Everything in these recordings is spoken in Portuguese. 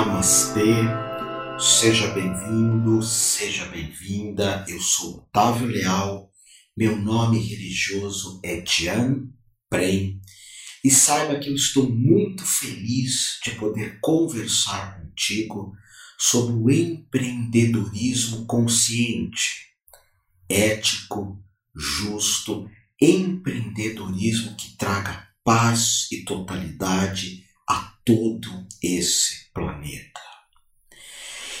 Namastê, seja bem-vindo, seja bem-vinda. Eu sou Otávio Leal, meu nome religioso é Tian Prem. E saiba que eu estou muito feliz de poder conversar contigo sobre o empreendedorismo consciente, ético, justo, empreendedorismo que traga paz e totalidade todo esse planeta.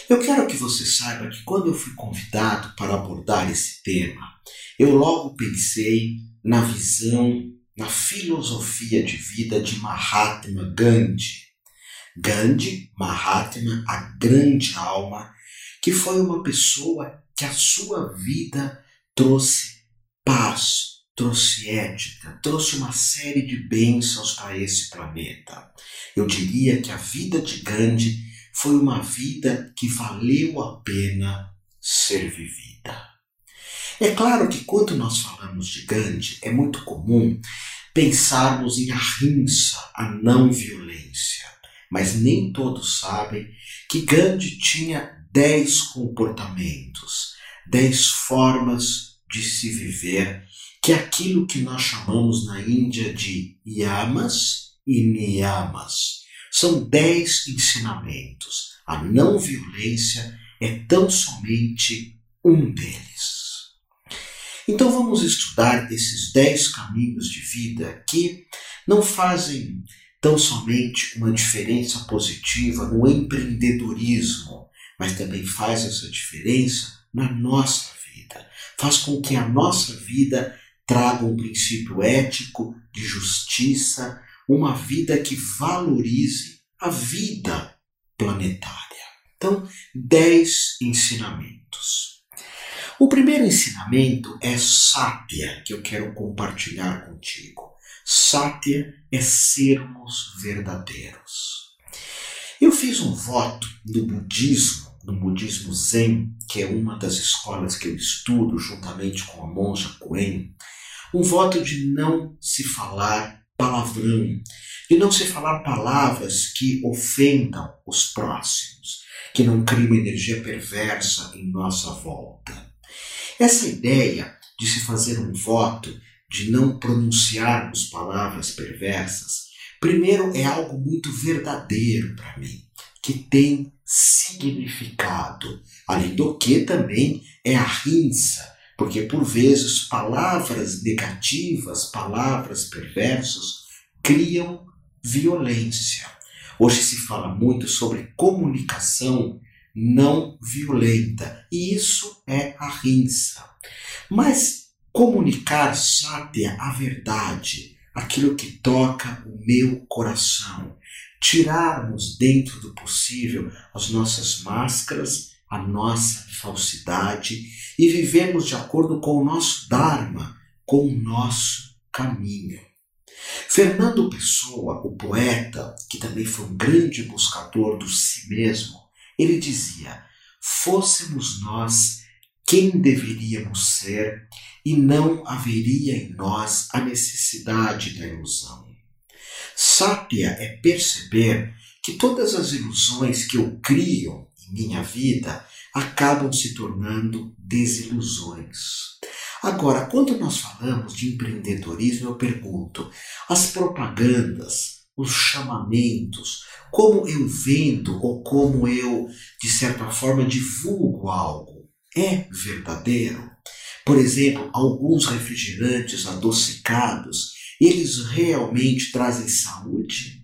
Eu quero que você saiba que quando eu fui convidado para abordar esse tema, eu logo pensei na visão, na filosofia de vida de Mahatma Gandhi. Gandhi, Mahatma, a grande alma, que foi uma pessoa que a sua vida trouxe paz, trouxe ética, trouxe uma série de bênçãos para esse planeta. Eu diria que a vida de Gandhi foi uma vida que valeu a pena ser vivida. É claro que quando nós falamos de Gandhi, é muito comum pensarmos em ahimsa, a não violência. Mas nem todos sabem que Gandhi tinha dez comportamentos, dez formas de se viver que é aquilo que nós chamamos na Índia de yamas e niyamas. São dez ensinamentos. A não violência é tão somente um deles. Então vamos estudar esses dez caminhos de vida que não fazem tão somente uma diferença positiva no empreendedorismo, mas também faz essa diferença na nossa vida. Faz com que a nossa vida traga um princípio ético de justiça, uma vida que valorize a vida planetária. Então, dez ensinamentos. O primeiro ensinamento é Satya, que eu quero compartilhar contigo. Satya é sermos verdadeiros. Eu fiz um voto no budismo, no budismo Zen, que é uma das escolas que eu estudo juntamente com a monja Coen, um voto de não se falar palavrão, de não se falar palavras que ofendam os próximos, que não criem uma energia perversa em nossa volta. Essa ideia de se fazer um voto de não pronunciarmos palavras perversas, primeiro é algo muito verdadeiro para mim, que tem significado, além do que também é a rinça porque por vezes palavras negativas, palavras perversas, criam violência. Hoje se fala muito sobre comunicação não violenta, e isso é a rinça. Mas comunicar, sátia, a verdade, aquilo que toca o meu coração, tirarmos dentro do possível as nossas máscaras a nossa falsidade e vivemos de acordo com o nosso Dharma, com o nosso caminho. Fernando Pessoa, o poeta, que também foi um grande buscador do si mesmo, ele dizia: Fôssemos nós quem deveríamos ser e não haveria em nós a necessidade da ilusão. Sápia é perceber que todas as ilusões que eu crio minha vida acabam se tornando desilusões. Agora, quando nós falamos de empreendedorismo, eu pergunto: as propagandas, os chamamentos, como eu vendo ou como eu, de certa forma, divulgo algo, é verdadeiro? Por exemplo, alguns refrigerantes adocicados, eles realmente trazem saúde?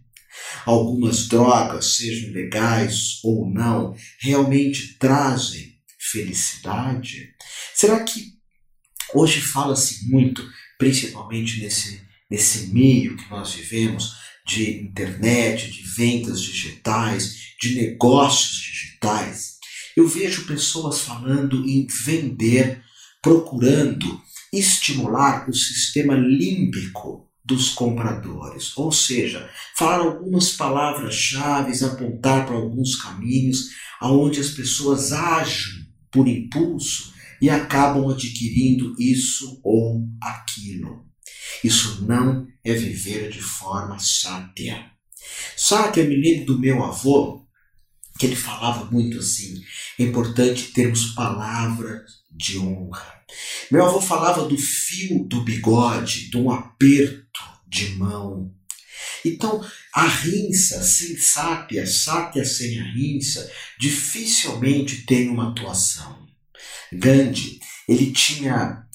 Algumas drogas, sejam legais ou não, realmente trazem felicidade? Será que hoje fala-se muito, principalmente nesse, nesse meio que nós vivemos, de internet, de vendas digitais, de negócios digitais? Eu vejo pessoas falando em vender, procurando estimular o sistema límbico dos compradores. Ou seja, falar algumas palavras-chave, apontar para alguns caminhos aonde as pessoas agem por impulso e acabam adquirindo isso ou aquilo. Isso não é viver de forma sátia. Sátia, me lembro do meu avô, que ele falava muito assim: é importante termos palavras de honra. Meu avô falava do fio do bigode, de um aperto de mão. Então, a rinça sem sápia, sápia sem a rinça, dificilmente tem uma atuação. Gandhi, ele tinha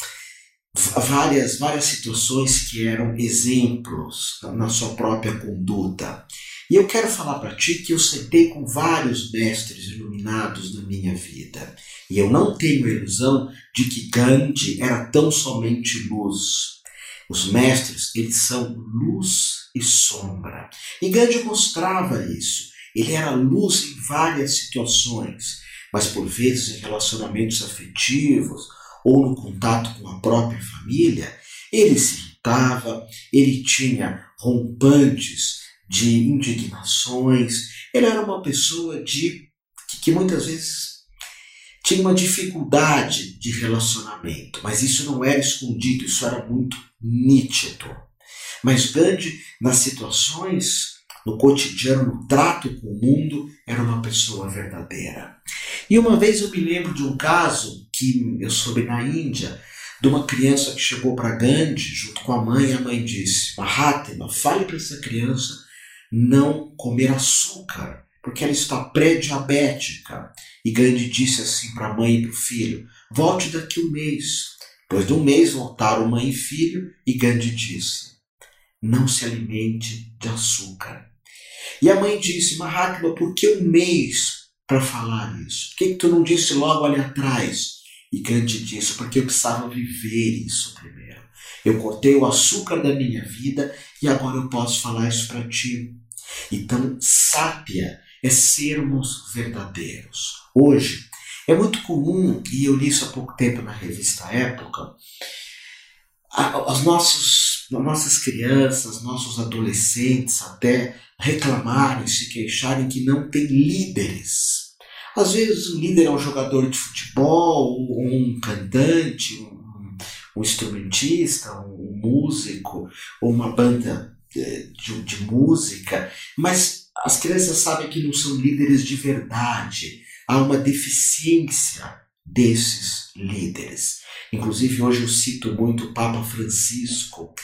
várias, várias situações que eram exemplos na sua própria conduta. E eu quero falar para ti que eu sentei com vários mestres iluminados na minha vida. E eu não tenho ilusão de que Gandhi era tão somente luz. Os mestres, eles são luz e sombra. E Gandhi mostrava isso. Ele era luz em várias situações, mas por vezes em relacionamentos afetivos ou no contato com a própria família, ele se irritava, ele tinha rompantes de indignações. Ele era uma pessoa de que, muitas vezes tinha uma dificuldade de relacionamento, mas isso não era escondido, isso era muito nítido. Mas Gandhi, nas situações, no cotidiano, no trato com o mundo, era uma pessoa verdadeira. E uma vez eu me lembro de um caso que eu soube na Índia, de uma criança que chegou para Gandhi junto com a mãe, e a mãe disse: Mahatma, fale para essa criança não comer açúcar, porque ela está pré-diabética. E Gandhi disse assim para a mãe e para o filho: volte daqui um mês. Depois de um mês voltaram mãe e filho, e Gandhi disse: não se alimente de açúcar. E a mãe disse: Mahatma, por que um mês para falar isso? Por que, que tu não disse logo ali atrás? E Gandhi disse: porque eu precisava viver isso primeiro. Eu cortei o açúcar da minha vida e agora eu posso falar isso para ti. Então, sápia é sermos verdadeiros. Hoje, é muito comum, e eu li isso há pouco tempo na revista Época, as, nossas crianças, nossos adolescentes até reclamarem, se queixarem que não tem líderes. Às vezes o líder é um jogador de futebol, um cantante, um, um instrumentista, um músico, ou uma banda de, de, música, mas as crianças sabem que não são líderes de verdade. Há uma deficiência desses líderes. Inclusive, hoje eu cito muito o Papa Francisco,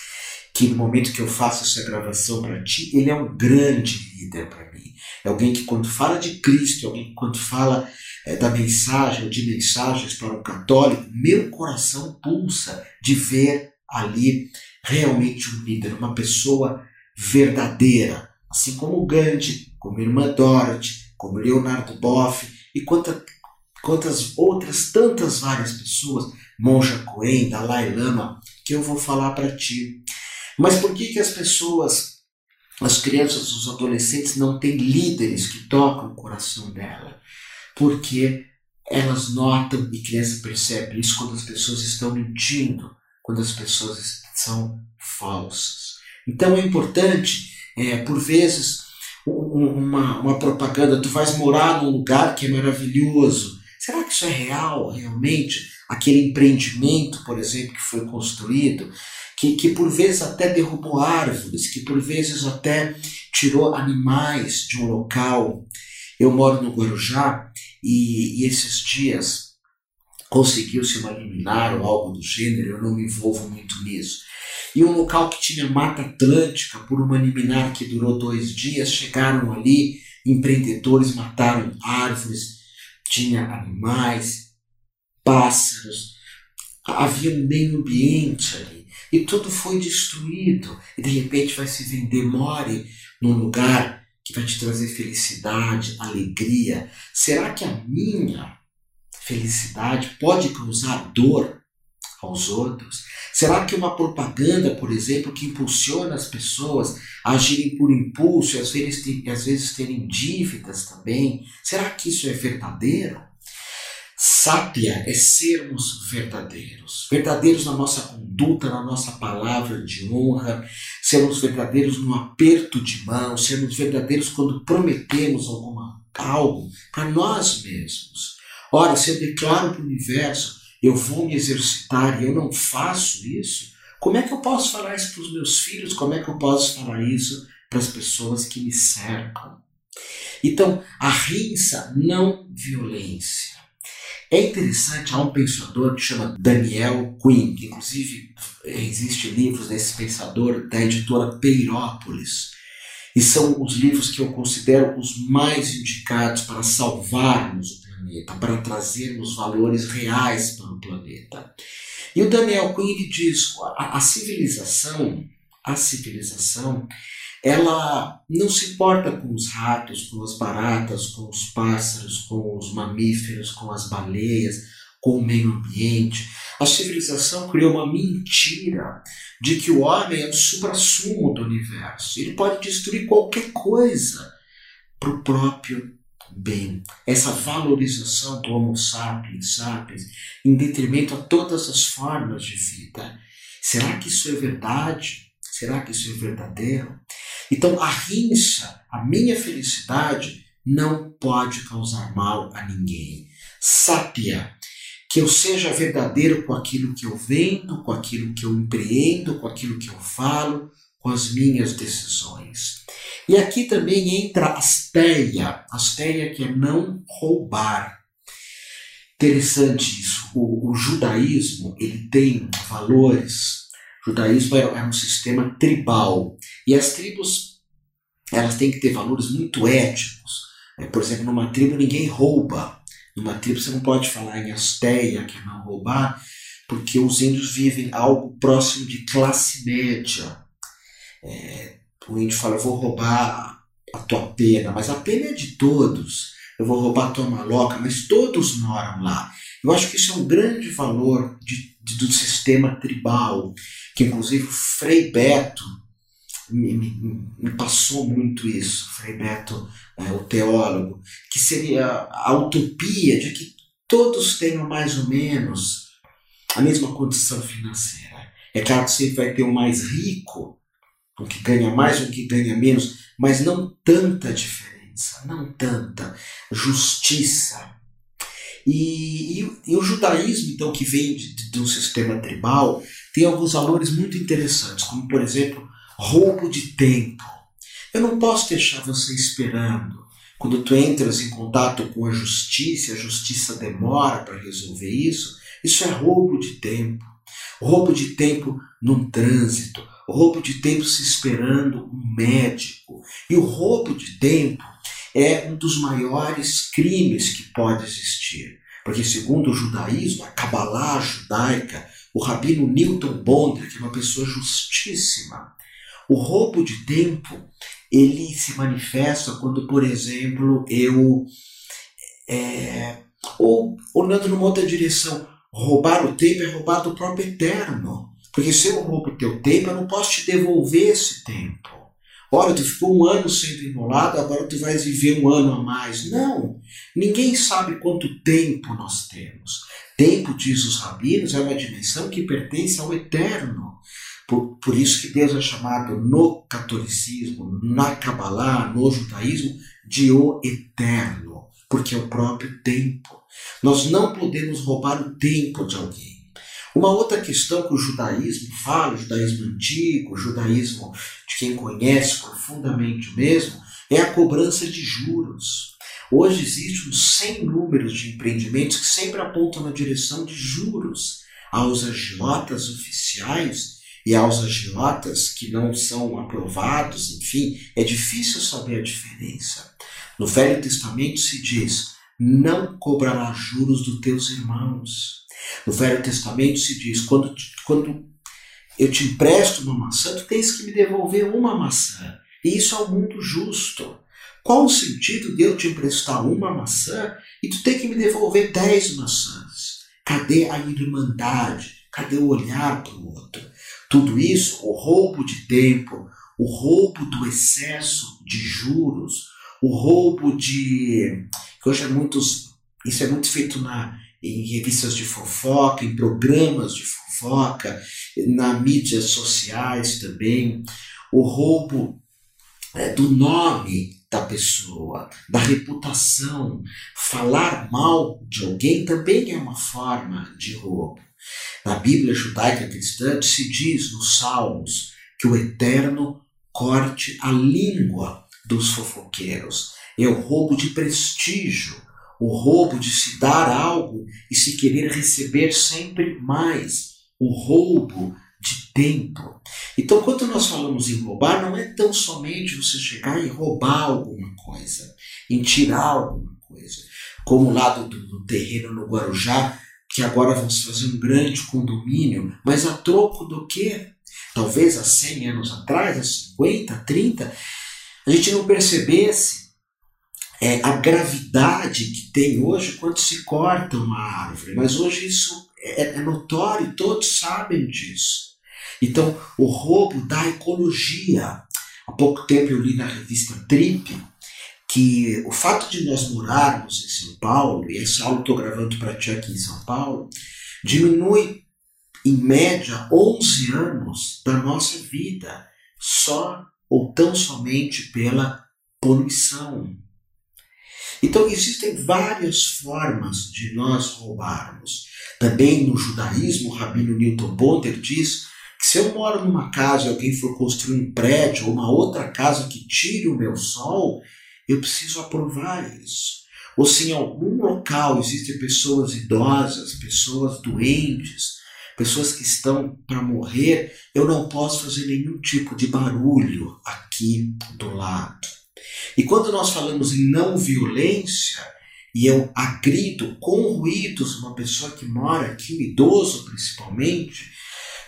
que no momento que eu faço essa gravação para ti, ele é um grande líder para mim. É alguém que, quando fala de Cristo, é alguém que, quando fala é, da mensagem ou de mensagens para um católico, meu coração pulsa de ver ali realmente um líder, uma pessoa verdadeira, assim como Gandhi, como a irmã Dorothy, como Leonardo Boff e quantas, quantas outras tantas várias pessoas, Monja Coen, Dalai Lama, que eu vou falar para ti. Mas por que, que as pessoas, as crianças, os adolescentes não têm líderes que tocam o coração dela? Porque elas notam e criança percebe isso quando as pessoas estão mentindo, quando as pessoas são falsas. Então é importante, é, por vezes, uma, uma propaganda, tu vais morar num lugar que é maravilhoso. Será que isso é real, realmente? Aquele empreendimento, por exemplo, que foi construído, que, que por vezes até derrubou árvores, que por vezes até tirou animais de um local. Eu moro no Guarujá e, e esses dias conseguiu-se uma liminar ou algo do gênero, eu não me envolvo muito nisso. E um local que tinha mata atlântica, por uma liminar que durou dois dias, chegaram ali, empreendedores mataram árvores, tinha animais, pássaros, havia um meio ambiente ali. E tudo foi destruído. E de repente vai se vender more num lugar que vai te trazer felicidade, alegria. Será que a minha felicidade pode causar dor aos outros? Será que uma propaganda, por exemplo, que impulsiona as pessoas a agirem por impulso e às vezes, às vezes terem dívidas também, será que isso é verdadeiro? Sápia é sermos verdadeiros, verdadeiros na nossa conduta, na nossa palavra de honra, sermos verdadeiros no aperto de mão, sermos verdadeiros quando prometemos alguma, algo para nós mesmos. Ora, se eu declaro para o universo, eu vou me exercitar e eu não faço isso, como é que eu posso falar isso para os meus filhos? Como é que eu posso falar isso para as pessoas que me cercam? Então, a rinça, não violência. É interessante, há um pensador que chama Daniel Quinn, que inclusive existe livros desse pensador da editora Peirópolis, e são os livros que eu considero os mais indicados para salvarmos o planeta, para trazermos valores reais para o planeta. E o Daniel Quinn diz: a, a civilização, a civilização, ela não se importa com os ratos, com as baratas, com os pássaros, com os mamíferos, com as baleias, com o meio ambiente. A civilização criou uma mentira de que o homem é o supra-sumo do universo. Ele pode destruir qualquer coisa para o próprio bem. Essa valorização do Homo sapiens, sapiens, em detrimento a todas as formas de vida. Será que isso é verdade? Será que isso é verdadeiro? Então, a rincha, a minha felicidade, não pode causar mal a ninguém. Sápia, que eu seja verdadeiro com aquilo que eu vendo, com aquilo que eu empreendo, com aquilo que eu falo, com as minhas decisões. E aqui também entra asteia, asteia que é não roubar. Interessante isso. O, o judaísmo ele tem valores o judaísmo era um sistema tribal e as tribos elas têm que ter valores muito éticos. É, por exemplo, numa tribo ninguém rouba. Numa tribo você não pode falar em asteia, que é não roubar, porque os índios vivem algo próximo de classe média. É, o índio fala, eu vou roubar a tua pena, mas a pena é de todos. Eu vou roubar a tua maloca, mas todos moram lá. Eu acho que isso é um grande valor de, de, do sistema tribal que inclusive Frei Beto me, me, me passou muito isso, Frei Beto, é, o teólogo, que seria a utopia de que todos tenham mais ou menos a mesma condição financeira. É claro que sempre vai ter o mais rico, o que ganha mais, o que ganha menos, mas não tanta diferença, não tanta justiça. E, e, e o judaísmo, então, que vem de, de um sistema tribal, tem alguns valores muito interessantes, como por exemplo, roubo de tempo. Eu não posso deixar você esperando. Quando tu entras em contato com a justiça, a justiça demora para resolver isso, isso é roubo de tempo. Roubo de tempo num trânsito, roubo de tempo se esperando um médico. E o roubo de tempo é um dos maiores crimes que pode existir. Porque, segundo o judaísmo, a Kabbalah judaica, o rabino Newton Bonder, que é uma pessoa justíssima. O roubo de tempo, ele se manifesta quando, por exemplo, eu é, ou olhando numa outra direção, roubar o tempo é roubar do próprio eterno. Porque se eu roubo o teu tempo, eu não posso te devolver esse tempo. Olha, tu ficou um ano sendo enrolado, agora tu vais viver um ano a mais. Não! Ninguém sabe quanto tempo nós temos. Tempo, diz os rabinos, é uma dimensão que pertence ao eterno. Por, por isso que Deus é chamado no catolicismo, na Kabbalah, no judaísmo, de o eterno, porque é o próprio tempo. Nós não podemos roubar o tempo de alguém. Uma outra questão que o judaísmo fala, o judaísmo antigo, o judaísmo de quem conhece profundamente mesmo, é a cobrança de juros. Hoje existe um sem números de empreendimentos que sempre apontam na direção de juros aos agiotas oficiais e aos agiotas que não são aprovados, enfim, é difícil saber a diferença. No Velho Testamento se diz: não cobrará juros dos teus irmãos. No Velho Testamento se diz: quando, quando eu te empresto uma maçã, tu tens que me devolver uma maçã. E isso é o mundo justo. Qual o sentido de eu te emprestar uma maçã e tu ter que me devolver dez maçãs? Cadê a irmandade? Cadê o olhar para o outro? Tudo isso, o roubo de tempo, o roubo do excesso de juros, o roubo de. que hoje é muitos. Isso é muito feito na, em revistas de fofoca, em programas de fofoca, nas mídias sociais também. O roubo é, do nome da pessoa, da reputação. Falar mal de alguém também é uma forma de roubo. Na Bíblia judaica cristã se diz nos Salmos que o Eterno corte a língua dos fofoqueiros. é o roubo de prestígio, o roubo de se dar algo e se querer receber sempre mais, o roubo de tempo. Então, quando nós falamos em roubar, não é tão somente você chegar e roubar alguma coisa, em tirar alguma coisa, como lá do, do terreno no Guarujá, que agora vamos fazer um grande condomínio, mas a troco do quê? Talvez há 100 anos atrás, há 50, 30, a gente não percebesse é, a gravidade que tem hoje quando se corta uma árvore. Mas hoje isso é, é notório, todos sabem disso. Então, o roubo da ecologia. Há pouco tempo eu li na revista Trip que o fato de nós morarmos em São Paulo, e essa aula estou gravando para ti aqui em São Paulo, diminui em média 11 anos da nossa vida só ou tão somente pela poluição. Então existem várias formas de nós roubarmos. Também no judaísmo, o rabino Newton Bonder diz que se eu moro numa casa e alguém for construir um prédio ou uma outra casa que tire o meu sol, eu preciso aprovar isso. Ou se em algum local existem pessoas idosas, pessoas doentes, pessoas que estão para morrer, eu não posso fazer nenhum tipo de barulho aqui do lado. E quando nós falamos em não violência, e eu agrido com ruídos uma pessoa que mora aqui, um idoso principalmente,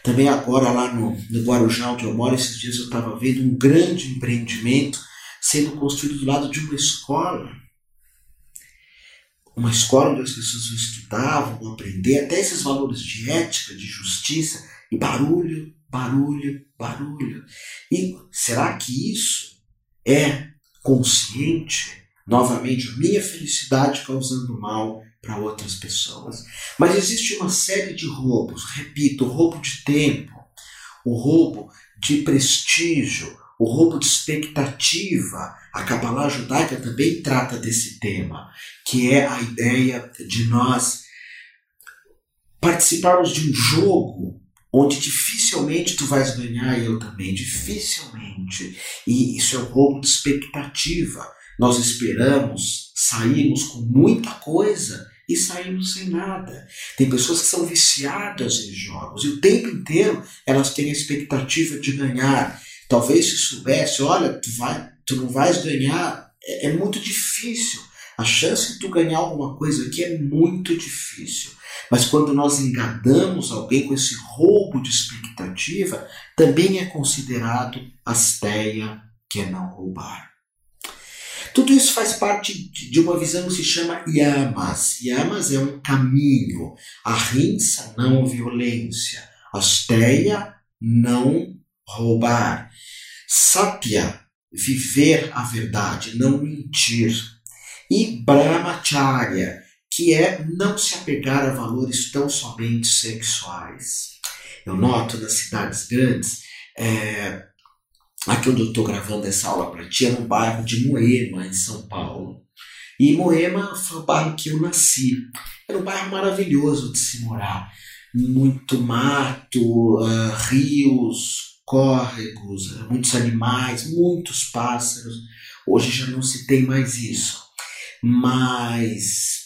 também agora lá no, no Guarujá, onde eu moro, esses dias eu estava vendo um grande empreendimento sendo construído do lado de uma escola. Uma escola onde as pessoas estudavam, vão aprender até esses valores de ética, de justiça, e barulho, barulho, barulho. E será que isso é consciente? Novamente, minha felicidade causando mal para outras pessoas. Mas existe uma série de roubos, repito, o roubo de tempo, o roubo de prestígio, o roubo de expectativa. A Kabbalah judaica também trata desse tema, que é a ideia de nós participarmos de um jogo onde dificilmente tu vais ganhar e eu também, dificilmente. E isso é o roubo de expectativa. Nós esperamos, saímos com muita coisa e saímos sem nada. Tem pessoas que são viciadas em jogos e o tempo inteiro elas têm a expectativa de ganhar. Talvez se soubesse, olha, tu, vai, tu não vais ganhar, é, é muito difícil. A chance de tu ganhar alguma coisa aqui é muito difícil. Mas quando nós enganamos alguém com esse roubo de expectativa, também é considerado asteia, que é não roubar. Tudo isso faz parte de uma visão que se chama Yamas. Yamas é um caminho. A não violência. Asteia, não roubar. Satya, viver a verdade, não mentir. E Brahmacharya, que é não se apegar a valores tão somente sexuais. Eu noto nas cidades grandes, é, aqui onde eu estou gravando essa aula para ti, é no bairro de Moema, em São Paulo. E Moema foi o bairro que eu nasci. Era um bairro maravilhoso de se morar. Muito mato, uh, rios, córregos, muitos animais, muitos pássaros. Hoje já não se tem mais isso. Mas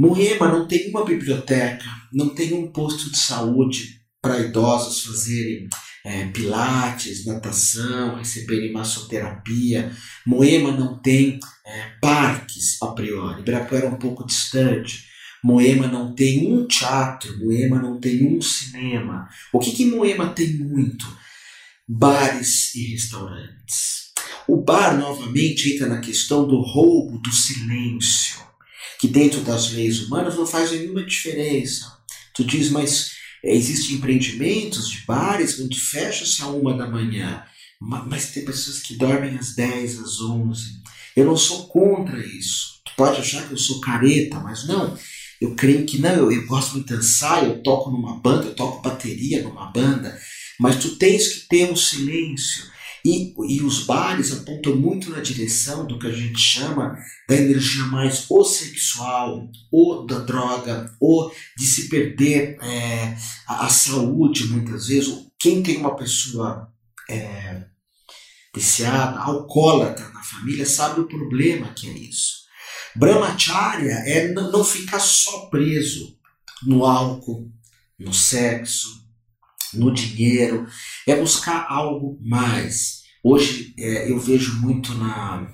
Moema não tem uma biblioteca, não tem um posto de saúde para idosos fazerem é, pilates, natação, receberem massoterapia. Moema não tem é, parques a priori. Ibirapuera é um pouco distante. Moema não tem um teatro, Moema não tem um cinema. O que, que Moema tem muito? bares e restaurantes. O bar novamente entra na questão do roubo do silêncio, que dentro das leis humanas não faz nenhuma diferença. Tu diz, mas existem empreendimentos de bares onde fecha-se a uma da manhã, mas tem pessoas que dormem às 10, às 11. Eu não sou contra isso. Tu pode achar que eu sou careta, mas não. Eu creio que não. Eu, eu gosto muito de dançar, eu toco numa banda, eu toco bateria numa banda. Mas tu tens que ter um silêncio. E, e os bares apontam muito na direção do que a gente chama da energia mais ou sexual, ou da droga, ou de se perder é, a, a, saúde muitas vezes. Quem tem uma pessoa é, viciada, alcoólatra na família, sabe o problema que é isso. Brahmacharya é não ficar só preso no álcool, no sexo, no dinheiro, é buscar algo mais. Hoje é, eu vejo muito na.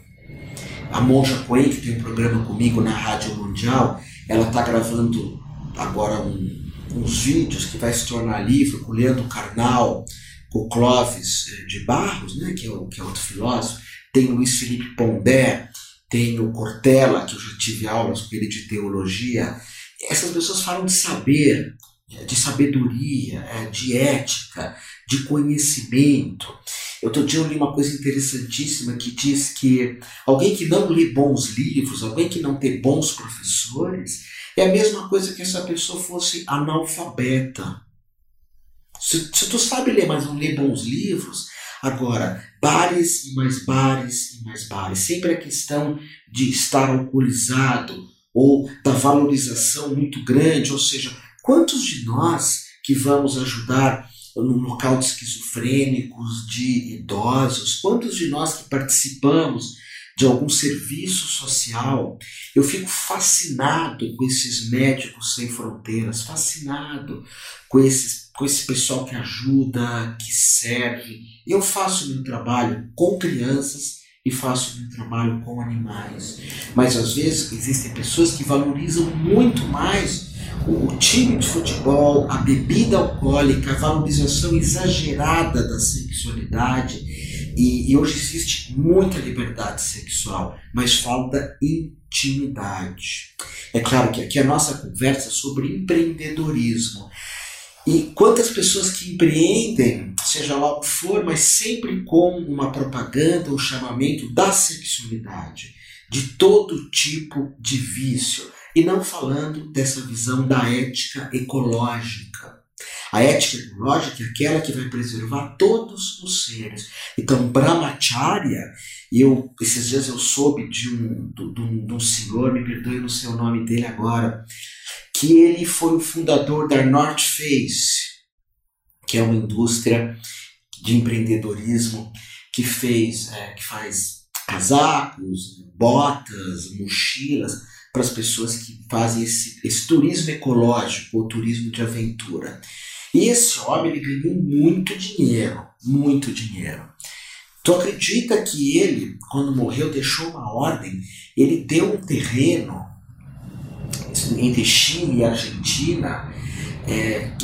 A Monja Coen, que tem um programa comigo na Rádio Mundial, ela está gravando agora um, uns vídeos que vai se tornar livro com Leandro Carnal, com Clóvis eh, de Barros, né, que, é o, que é outro filósofo, tem Luiz Felipe Pondé, tem o Cortella, que eu já tive aulas com ele de teologia. Essas pessoas falam de saber, de sabedoria, eh, de ética, de conhecimento. Outro dia eu uma coisa interessantíssima que diz que alguém que não lê bons livros, alguém que não tem bons professores, é a mesma coisa que essa pessoa fosse analfabeta. Se, se tu sabe ler, mas não lê bons livros, agora, bares e mais bares e mais bares. Sempre a questão de estar alcoolizado ou da valorização muito grande, ou seja, quantos de nós que vamos ajudar no local de esquizofrênicos, de idosos, quantos de nós que participamos de algum serviço social. Eu fico fascinado com esses médicos sem fronteiras, fascinado com, esses, com esse pessoal que ajuda, que serve. Eu faço meu trabalho com crianças e faço meu trabalho com animais. Mas às vezes existem pessoas que valorizam muito mais o time de futebol, a bebida alcoólica, a valorização exagerada da sexualidade e, e, hoje existe muita liberdade sexual, mas falta intimidade. É claro que aqui a nossa conversa é sobre empreendedorismo. E quantas pessoas que empreendem, seja lá o que for, mas sempre com uma propaganda, um chamamento da sexualidade, de todo tipo de vício, e não falando dessa visão da ética ecológica a ética ecológica é aquela que vai preservar todos os seres. Então, Brahmacharya, eu, esses dias eu soube de um, de, um, de um senhor, me perdoe no seu nome dele agora, que ele foi o fundador da North Face, que é uma indústria de empreendedorismo que fez, é, que faz casacos, botas, mochilas para as pessoas que fazem esse, esse turismo ecológico ou turismo de aventura. E esse homem ele ganhou muito dinheiro, muito dinheiro. Tu acredita que ele, quando morreu, deixou uma ordem? Ele deu um terreno entre Chile e Argentina, é, é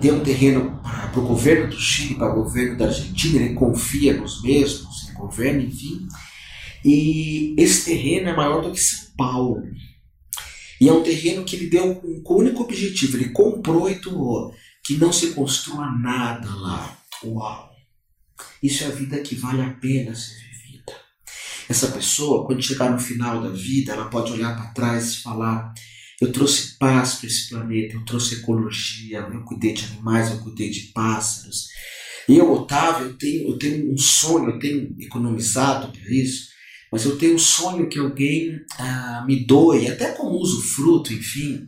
deu um terreno para o governo do Chile, para o governo da Argentina, ele confia nos mesmos, em governo, enfim. E esse terreno é maior do que São Paulo. E é um terreno que ele deu o único objetivo, ele comprou e doou que não se construa nada lá. Uau! Isso é a vida que vale a pena ser vivida. Essa pessoa, quando chegar no final da vida, ela pode olhar para trás e falar: eu trouxe paz para esse planeta, eu trouxe ecologia, eu cuidei de animais, eu cuidei de pássaros. E eu, Otávio, eu tenho, eu tenho um sonho, eu tenho economizado para isso, mas eu tenho um sonho que alguém ah, me doe, até como usufruto, enfim,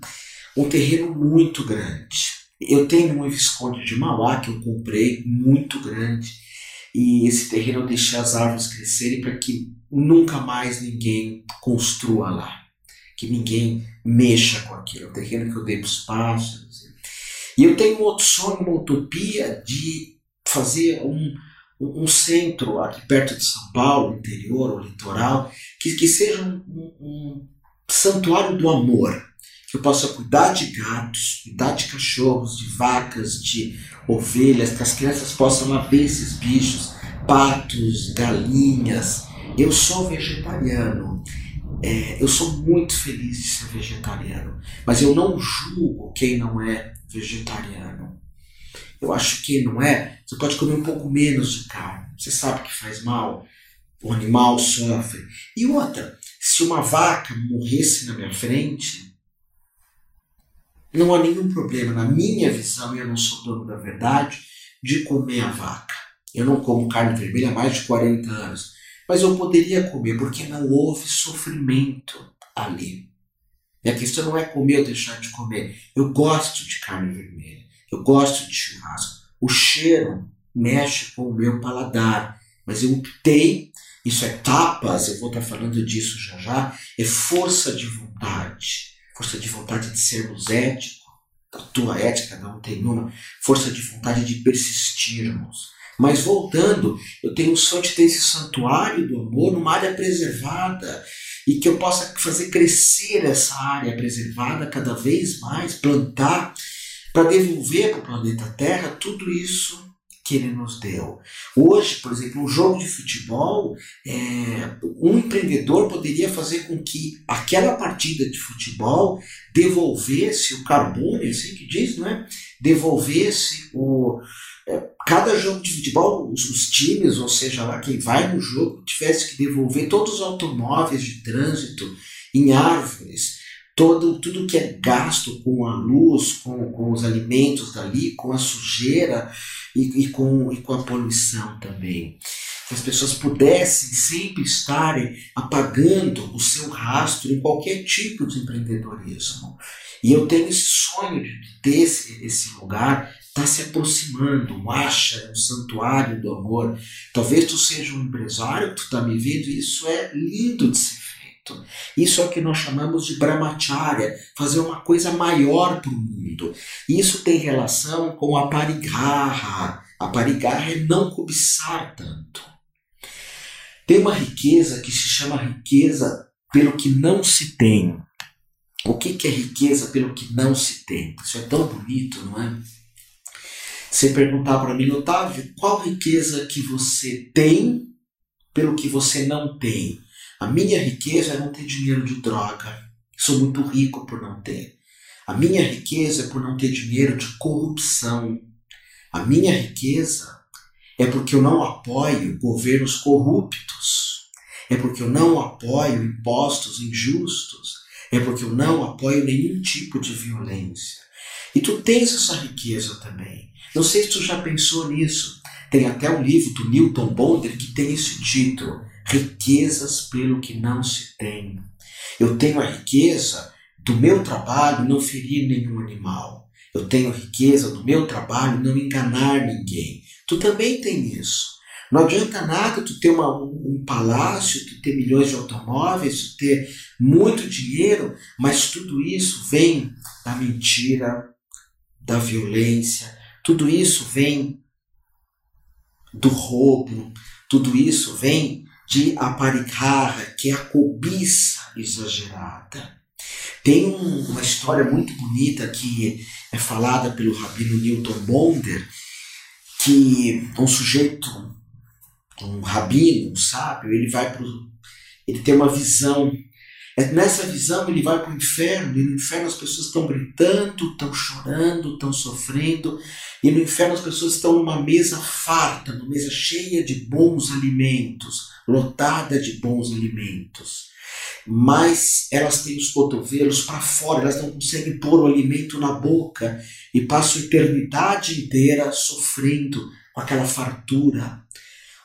um terreno muito grande eu tenho um Visconde de Mauá que eu comprei, muito grande, e esse terreno eu deixei as árvores crescerem para que nunca mais ninguém construa lá, que ninguém mexa com aquilo. É um terreno que eu dei para os pássaros. E eu tenho outro sonho, uma utopia de fazer um, um centro aqui perto de São Paulo, interior ou litoral, que, que seja um, um, um santuário do amor que eu possa cuidar de gatos, cuidar de cachorros, de vacas, de ovelhas, que as crianças possam lá ver esses bichos, patos, galinhas. Eu sou vegetariano. É, eu sou muito feliz de ser vegetariano, mas eu não julgo quem não é vegetariano. Eu acho que não é, você pode comer um pouco menos de carne. Você sabe que faz mal, o animal sofre. E outra, se uma vaca morresse na minha frente, não há nenhum problema, na minha visão, e eu não sou dono da verdade, de comer a vaca. Eu não como carne vermelha há mais de 40 anos, mas eu poderia comer porque não houve sofrimento ali. E a questão não é comer ou deixar de comer. Eu gosto de carne vermelha, eu gosto de churrasco. O cheiro mexe com o meu paladar mas eu optei, isso é tapas, eu vou estar falando disso já já, é força de vontade. Força de vontade de sermos éticos, a tua ética, um tem uma, força de vontade de persistirmos. Mas voltando, eu tenho um sonho de ter esse santuário do amor numa área preservada e que eu possa fazer crescer essa área preservada cada vez mais, plantar, para devolver para o planeta Terra tudo isso que ele nos deu. Hoje, por exemplo, um jogo de futebol, é, um empreendedor poderia fazer com que aquela partida de futebol devolvesse o carbono, assim que diz, não é? Devolvesse o. É, cada jogo de futebol, os, os, times, ou seja lá quem vai no jogo, tivesse que devolver todos os automóveis de trânsito em árvores, todo, tudo que é gasto com a luz, com, com os alimentos dali, com a sujeira e, e, com, e com a poluição também. Que as pessoas pudessem sempre estarem apagando o seu rastro em qualquer tipo de empreendedorismo. E eu tenho esse sonho de ter esse, esse lugar, está se aproximando, um acha, um santuário do amor. Talvez tu seja um empresário, tu está me vendo, e isso é lindo de ser isso é o que nós chamamos de brahmacharya, fazer uma coisa maior para o mundo. Isso tem relação com a parigarra. A parigarra é não cobiçar tanto. Tem uma riqueza que se chama riqueza pelo que não se tem. O que, que é riqueza pelo que não se tem? Isso é tão bonito, não é? Você perguntar para mim, Otávio, qual riqueza que você tem pelo que você não tem? A minha riqueza é não ter dinheiro de droga. Sou muito rico por não ter. A minha riqueza é por não ter dinheiro de corrupção. A minha riqueza é porque eu não apoio governos corruptos. É porque eu não apoio impostos injustos. É porque eu não apoio nenhum tipo de violência. E tu tens essa riqueza também. Não sei se tu já pensou nisso. Tem até um livro do Newton Bonder que tem esse título riquezas pelo que não se tem. Eu tenho a riqueza do meu trabalho não ferir nenhum animal. Eu tenho a riqueza do meu trabalho não enganar ninguém. Tu também tem isso. Não adianta nada tu ter uma, um palácio, tu ter milhões de automóveis, tu ter muito dinheiro, mas tudo isso vem da mentira, da violência, tudo isso vem do roubo, tudo isso vem de aparicarra, que é a cobiça exagerada. Tem um, uma história muito bonita que é falada pelo rabino Newton Bonder, que um sujeito, um rabino, um sábio, ele vai para ele tem uma visão nessa visão ele vai para o inferno, e no inferno as pessoas estão gritando, estão chorando, estão sofrendo, e no inferno as pessoas estão numa mesa farta, numa mesa cheia de bons alimentos, lotada de bons alimentos. Mas elas têm os cotovelos para fora, elas não conseguem pôr o alimento na boca e passam a eternidade inteira sofrendo com aquela fartura.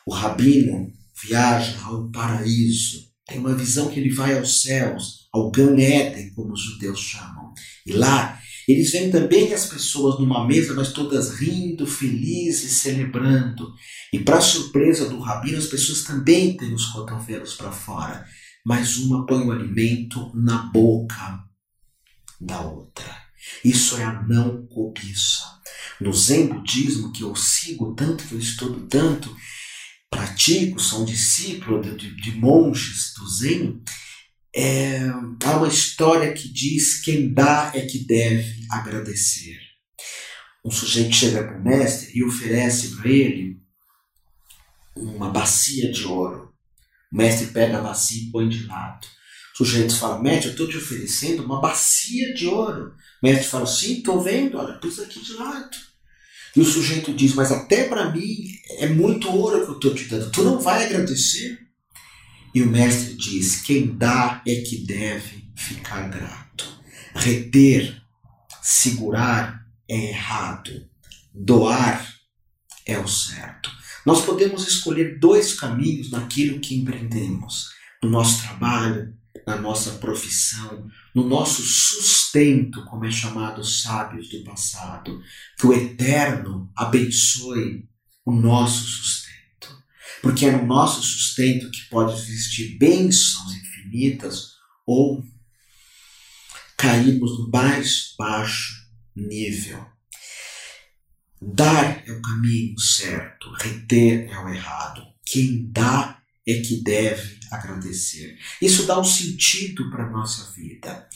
O rabino viaja ao paraíso tem uma visão que ele vai aos céus, ao Gan Eden, como os judeus chamam. E lá eles veem também as pessoas numa mesa, mas todas rindo, felizes, celebrando. E para surpresa do rabino, as pessoas também têm os cotovelos para fora, mas uma põe o alimento na boca da outra. Isso é a não cobiça. No Zen budismo, que eu sigo tanto, que eu estudo tanto, pratico, um discípulo de, de, de monges do Zen, é, há uma história que diz quem dá é que deve agradecer. Um sujeito chega para o mestre e oferece para ele uma bacia de ouro. O mestre pega a bacia e põe de lado. O sujeito fala, mestre, eu estou te oferecendo uma bacia de ouro. O mestre fala, sim, estou vendo, olha, pus aqui de lado. E o sujeito diz: Mas até para mim é muito ouro que eu estou te dando, tu não vai agradecer? E o mestre diz: Quem dá é que deve ficar grato. Reter, segurar é errado, doar é o certo. Nós podemos escolher dois caminhos naquilo que empreendemos, no nosso trabalho, na nossa profissão, no nosso sustento, como é chamado os sábios do passado. Que o Eterno abençoe o nosso sustento. porque é no nosso sustento que pode existir bênçãos infinitas ou cairmos no mais baixo nível. Dar é o caminho certo, reter é o errado. Quem dá é que deve agradecer. Isso dá um sentido para a nossa vida.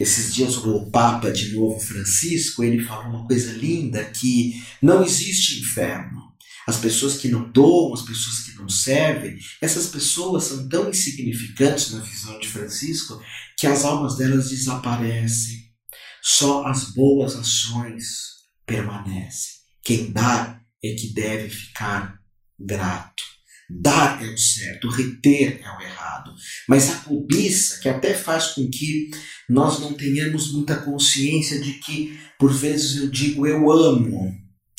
Esses dias o Papa, de novo, Francisco, ele falou uma coisa linda, que não existe inferno. As pessoas que não doam, as pessoas que não servem, essas pessoas são tão insignificantes na visão de Francisco que as almas delas desaparecem. Só as boas ações permanecem. Quem dá é que deve ficar grato. Dar é o certo, reter é o errado. Mas a cobiça, que até faz com que nós não tenhamos muita consciência de que, por vezes, eu digo eu amo,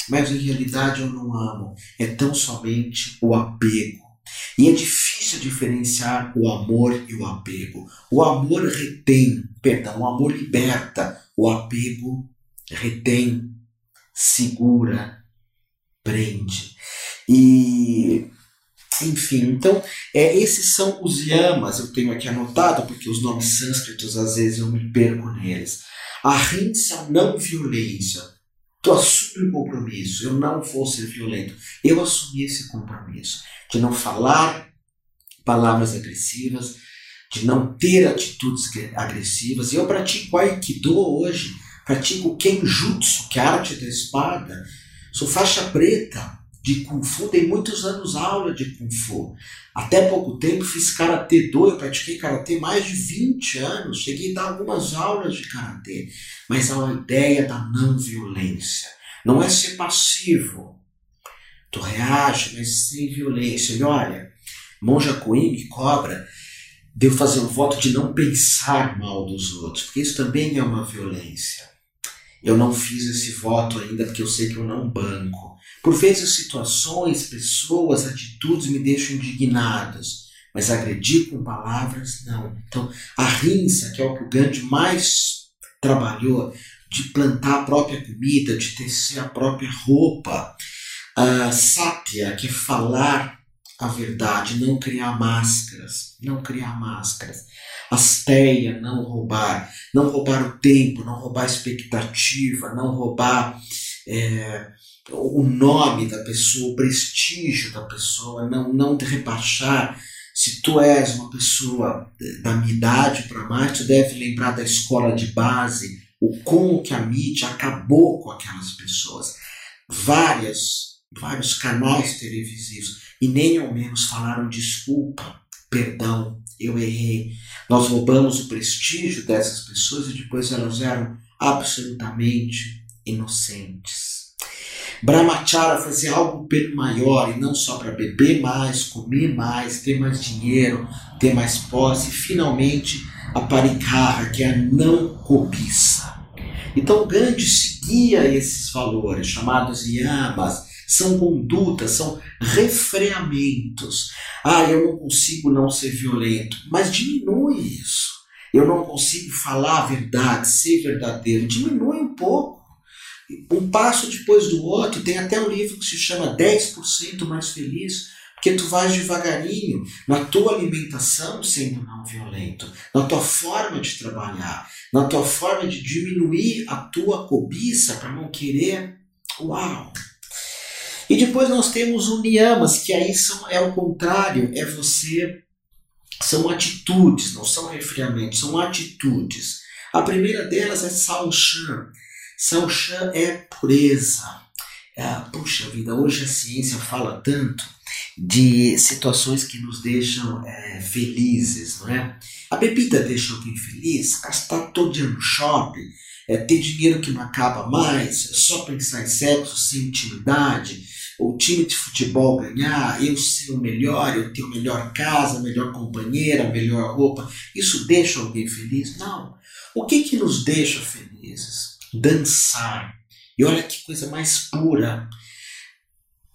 mas em realidade eu não amo. É tão somente o apego. E é difícil diferenciar o amor e o apego. O amor retém, perdão, o amor liberta, o apego retém, segura, prende. E enfim, então, é, esses são os yamas, eu tenho aqui anotado, porque os nomes sânscritos às vezes eu me perco neles. A rinsa não violência. Tu assume o compromisso, eu não vou ser violento. Eu assumi esse compromisso de não falar palavras agressivas, de não ter atitudes agressivas. Eu pratico Aikido hoje, pratico Kenjutsu, que é a arte da espada. Sou faixa preta, de Kung Fu, dei muitos anos aula de Kung Fu. Até pouco tempo fiz Karatê do, eu pratiquei Karatê mais de 20 anos, cheguei a dar algumas aulas de Karatê. Mas a ideia da não violência não é ser passivo. Tu reage, mas sem violência. E olha, Monja Coen me cobra de eu fazer um voto de não pensar mal dos outros, porque isso também é uma violência. Eu não fiz esse voto ainda porque eu sei que eu não banco. Por vezes, situações, pessoas, atitudes me deixam indignados, mas agredir com palavras, não. Então, a rinça, que é o que o Gandhi mais trabalhou, de plantar a própria comida, de tecer a própria roupa. A sátia, que é falar a verdade, não criar máscaras, não criar máscaras. Asteia, não roubar, não roubar o tempo, não roubar a expectativa, não roubar é, o nome da pessoa, o prestígio da pessoa, não, não te rebaixar. Se tu és uma pessoa da minha idade para mais, tu deve lembrar da escola de base, o como que a mídia acabou com aquelas pessoas. Várias, vários canais televisivos e nem ao menos falaram desculpa, perdão, eu errei. Nós roubamos o prestígio dessas pessoas e depois elas eram absolutamente inocentes. Brahmachara fazia algo maior e não só para beber mais, comer mais, ter mais dinheiro, ter mais posse, e finalmente a parikarra, que é a não cobiça. Então Gandhi seguia esses valores, chamados yamas, são condutas, são refreamentos. Ah, eu não consigo não ser violento, mas diminui isso. Eu não consigo falar a verdade, ser verdadeiro, diminui um pouco um passo depois do outro. Tem até um livro que se chama 10% mais feliz, porque tu vais devagarinho na tua alimentação sendo não violento, na tua forma de trabalhar, na tua forma de diminuir a tua cobiça para não querer. Uau! E depois nós temos o niyamas, que aí são, é o contrário, é você. São atitudes, não são refriamentos, são atitudes. A primeira delas é Saoshan, São Chan é pureza. É, puxa vida, hoje a ciência fala tanto de situações que nos deixam é, felizes, não é? A bebida deixa alguém feliz, gastar todo dia no shopping, é, ter dinheiro que não acaba mais, é só pensar em sexo sem intimidade, o time de futebol ganhar, eu ser o melhor, eu ter a melhor casa, a melhor companheira, a melhor roupa, isso deixa alguém feliz? Não. O que que nos deixa felizes? Dançar. E olha que coisa mais pura.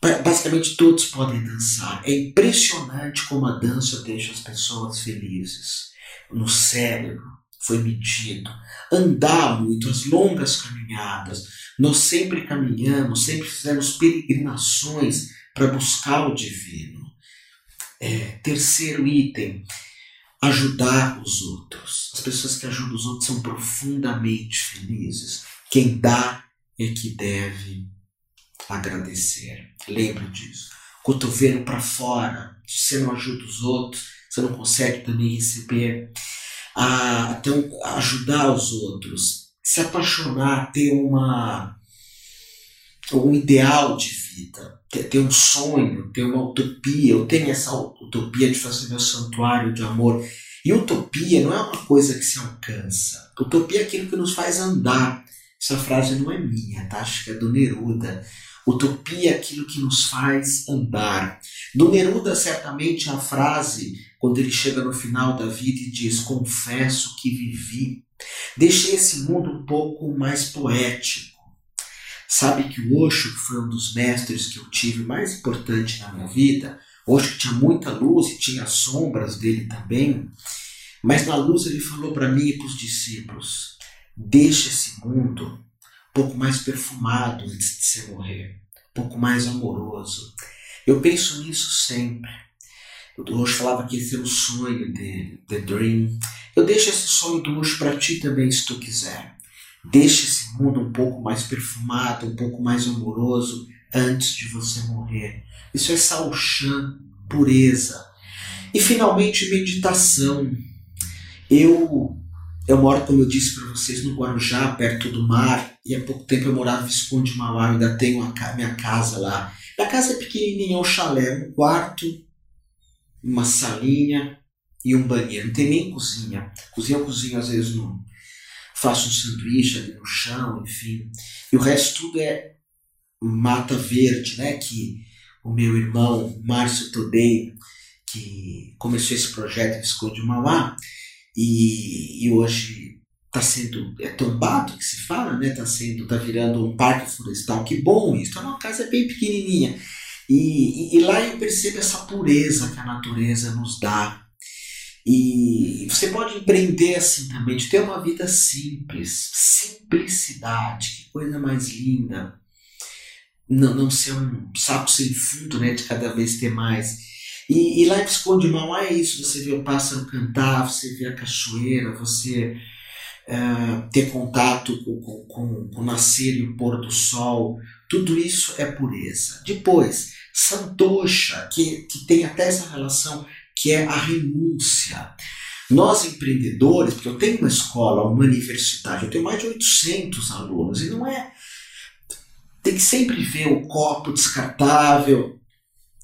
Basicamente todos podem dançar. É impressionante como a dança deixa as pessoas felizes. No cérebro foi medido. Andar muito, as longas caminhadas. Nós sempre caminhamos, sempre fizemos peregrinações para buscar o divino. É, terceiro item, ajudar os outros. As pessoas que ajudam os outros são profundamente felizes. Quem dá é que deve agradecer. Lembre disso. Cotovelo para fora. Se você não ajuda os outros, você não consegue também receber. Ah, então, ajudar os outros. Se apaixonar, ter uma um ideal de vida, ter, um sonho, ter uma utopia. Eu tenho essa utopia de fazer meu santuário de amor. E utopia não é uma coisa que se alcança. Utopia é aquilo que nos faz andar. Essa frase não é minha, tá? Acho que é do Neruda. Utopia é aquilo que nos faz andar. Do Neruda, certamente, a frase, quando ele chega no final da vida e diz: Confesso que vivi. Deixei esse mundo um pouco mais poético Sabe que o Osho, foi um dos mestres que eu tive mais importante na minha vida, Osho tinha muita luz e tinha sombras dele também, mas na luz ele falou para mim e para os discípulos: deixe esse mundo um pouco mais perfumado antes de você morrer, um pouco mais amoroso. Eu penso nisso sempre. O Osho falava que esse era o sonho dele, the dream. Eu deixo esse sonho do Osho para ti também, se tu quiser. Deixe esse mundo um pouco mais perfumado, um pouco mais amoroso antes de você morrer. Isso é Sauchan, pureza. E finalmente, meditação. Eu eu moro, como eu disse para vocês, no Guarujá, perto do mar, e há pouco tempo eu morava em Visconde Mauá, ainda tenho a minha casa lá. Minha casa é pequenininha, é um chalé, um quarto, uma salinha e um banheiro. Não tem nem cozinha. Cozinha eu cozinho às vezes no, faço um sanduíche ali no chão, enfim. E o resto tudo é mata verde, né? Que o meu irmão Márcio Todei, que começou esse projeto em Visconde Mauá, e, e hoje está sendo é tombado que se fala, né? Está sendo, tá virando um parque florestal. Que bom isso! É uma casa bem pequenininha. E, e, e lá eu percebo essa pureza que a natureza nos dá e você pode empreender assim também, de ter uma vida simples, simplicidade, que coisa mais linda. Não, não ser um saco sem fundo, né, de cada vez ter mais. E, e lá em Visconde Mauá é isso, você vê o pássaro cantar, você vê a cachoeira, você uh, ter contato com, com, com, com o nascer e o pôr do sol, tudo isso é pureza. Depois, Santosha, que, que tem até essa relação que é a renúncia. Nós empreendedores, porque eu tenho uma escola, uma universidade, eu tenho mais de 800 alunos, e não é. Tem que sempre ver o copo descartável,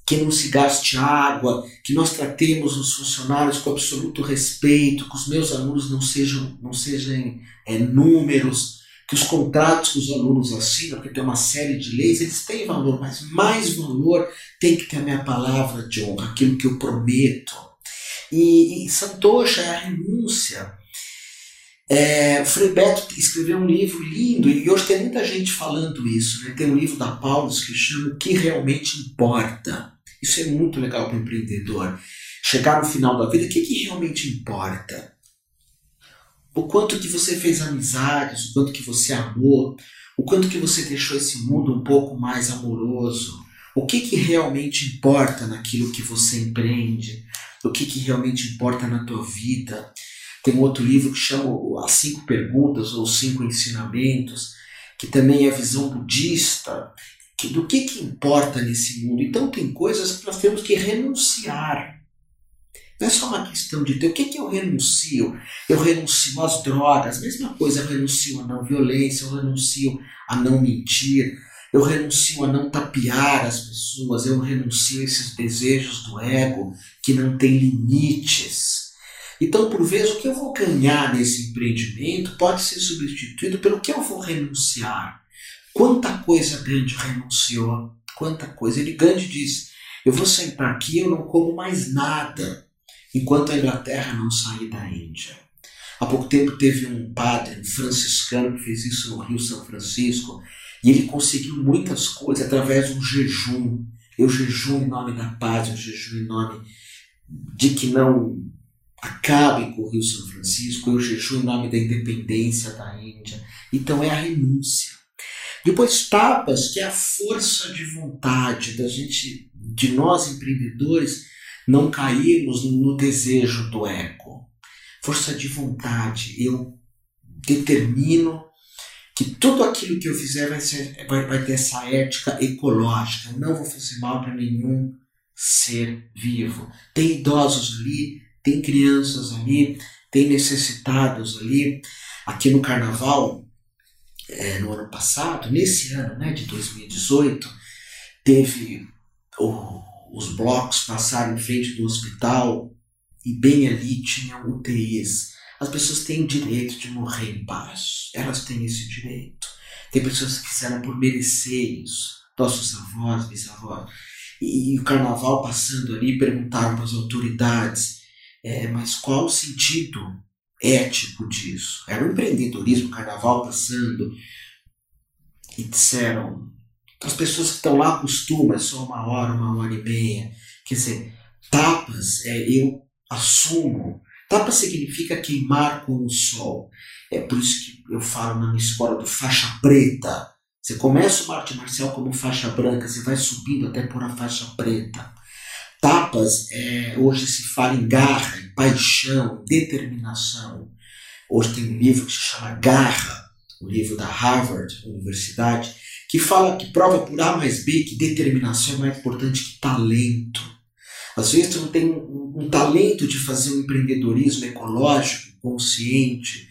que não se gaste água, que nós tratemos os funcionários com absoluto respeito, que os meus alunos não sejam, não sejam é, números, que os contratos que os alunos assinam, porque tem uma série de leis, eles têm valor, mas mais valor tem que ter a minha palavra de honra, aquilo que eu prometo. E, e é a renúncia. É, Frei Beto escreveu um livro lindo, e hoje tem muita gente falando isso. Né? Tem um livro da Paulus que chama O que Realmente Importa. Isso é muito legal para o empreendedor. Chegar no final da vida, o que, que realmente importa? O quanto que você fez amizades, o quanto que você amou, o quanto que você deixou esse mundo um pouco mais amoroso, o que que realmente importa naquilo que você empreende, o que que realmente importa na tua vida. Tem um outro livro que chama As Cinco Perguntas ou Cinco Ensinamentos, que também é a visão budista que, do que que importa nesse mundo. Então tem coisas que nós temos que renunciar não é só uma questão de ter. O que, que eu renuncio? Eu renuncio às drogas, mesma coisa, eu renuncio à não violência, eu renuncio a não mentir, eu renuncio a não tapear as pessoas, eu renuncio a esses desejos do ego que não tem limites. Então, por vezes, o que eu vou ganhar nesse empreendimento pode ser substituído pelo que eu vou renunciar. Quanta coisa Gandhi renunciou, quanta coisa. Ele Gandhi diz: Eu vou sentar aqui, eu não como mais nada enquanto a Inglaterra não sair da Índia. Há pouco tempo teve um padre, um franciscano, que fez isso no Rio São Francisco, e ele conseguiu muitas coisas através um jejum. Eu jejum em nome da paz, eu jejum em nome de que não acabe com o Rio São Francisco, eu jejum em nome da independência da Índia. Então é a renúncia. Depois tapas, que é a força de vontade da gente, de nós empreendedores, não cairmos no desejo do ego. Força de vontade. Eu determino que tudo aquilo que eu fizer vai, ser, vai, vai ter essa ética ecológica. Eu não vou fazer mal para nenhum ser vivo. Tem idosos ali, tem crianças ali, tem necessitados ali. Aqui no carnaval, é, no ano passado, nesse ano né, de 2018, teve o, os blocos passaram em frente do hospital e bem ali tinham UTIs. As pessoas têm o direito de morrer em paz. Elas têm esse direito. Tem pessoas que fizeram por merecer isso. Nossos avós, bisavós. E, e o carnaval passando ali, perguntaram para as autoridades: é, mas qual o sentido ético disso? Era o empreendedorismo, o carnaval passando. E disseram: as pessoas que estão lá acostumam, é só uma hora, uma hora e meia. Quer dizer, tapas, é, eu assumo. Tapa significa queimar com o sol. É por isso que eu falo na minha escola do faixa preta. Você começa o arte marcial como faixa branca, você vai subindo até por a faixa preta. Tapas, é, hoje se fala em garra, em paixão, determinação. Hoje tem um livro que se chama Garra, um livro da Harvard Universidade, que fala que prova por A mais B que determinação é mais importante que talento. Às vezes tu não tem um, um talento de fazer um empreendedorismo ecológico, consciente,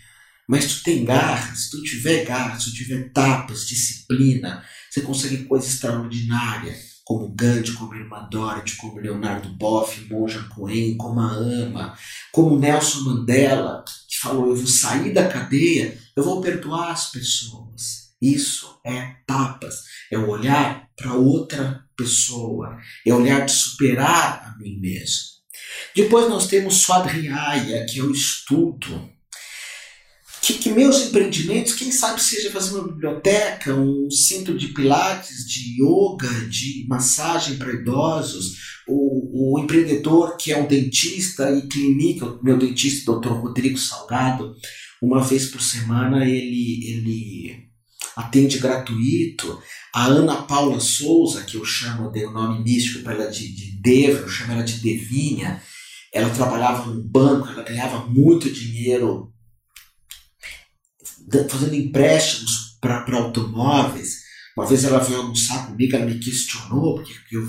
mas tu tem garra, se tu tiver garra, se tu tiver tapas, disciplina, você consegue coisa extraordinária, como Gandhi, como Irma como Leonardo Boff, Monja Coen, como a Ama, como Nelson Mandela, que falou, eu vou sair da cadeia, eu vou perdoar as pessoas. Isso é tapas, é olhar para outra pessoa, é olhar de superar a mim mesmo. Depois nós temos Swadhyaya, que é o estudo que, que, meus empreendimentos, quem sabe seja fazer uma biblioteca, um centro de pilates, de yoga, de massagem para idosos, o, o, empreendedor que é um dentista e clínica, meu dentista, Dr. Rodrigo Salgado, uma vez por semana ele, ele atende gratuito. A Ana Paula Souza, que eu chamo, de um nome místico para ela de, de Deva, eu chamo ela de Devinha, ela trabalhava no banco, ela ganhava muito dinheiro fazendo empréstimos para automóveis. Uma vez ela veio almoçar comigo, ela me questionou, porque eu,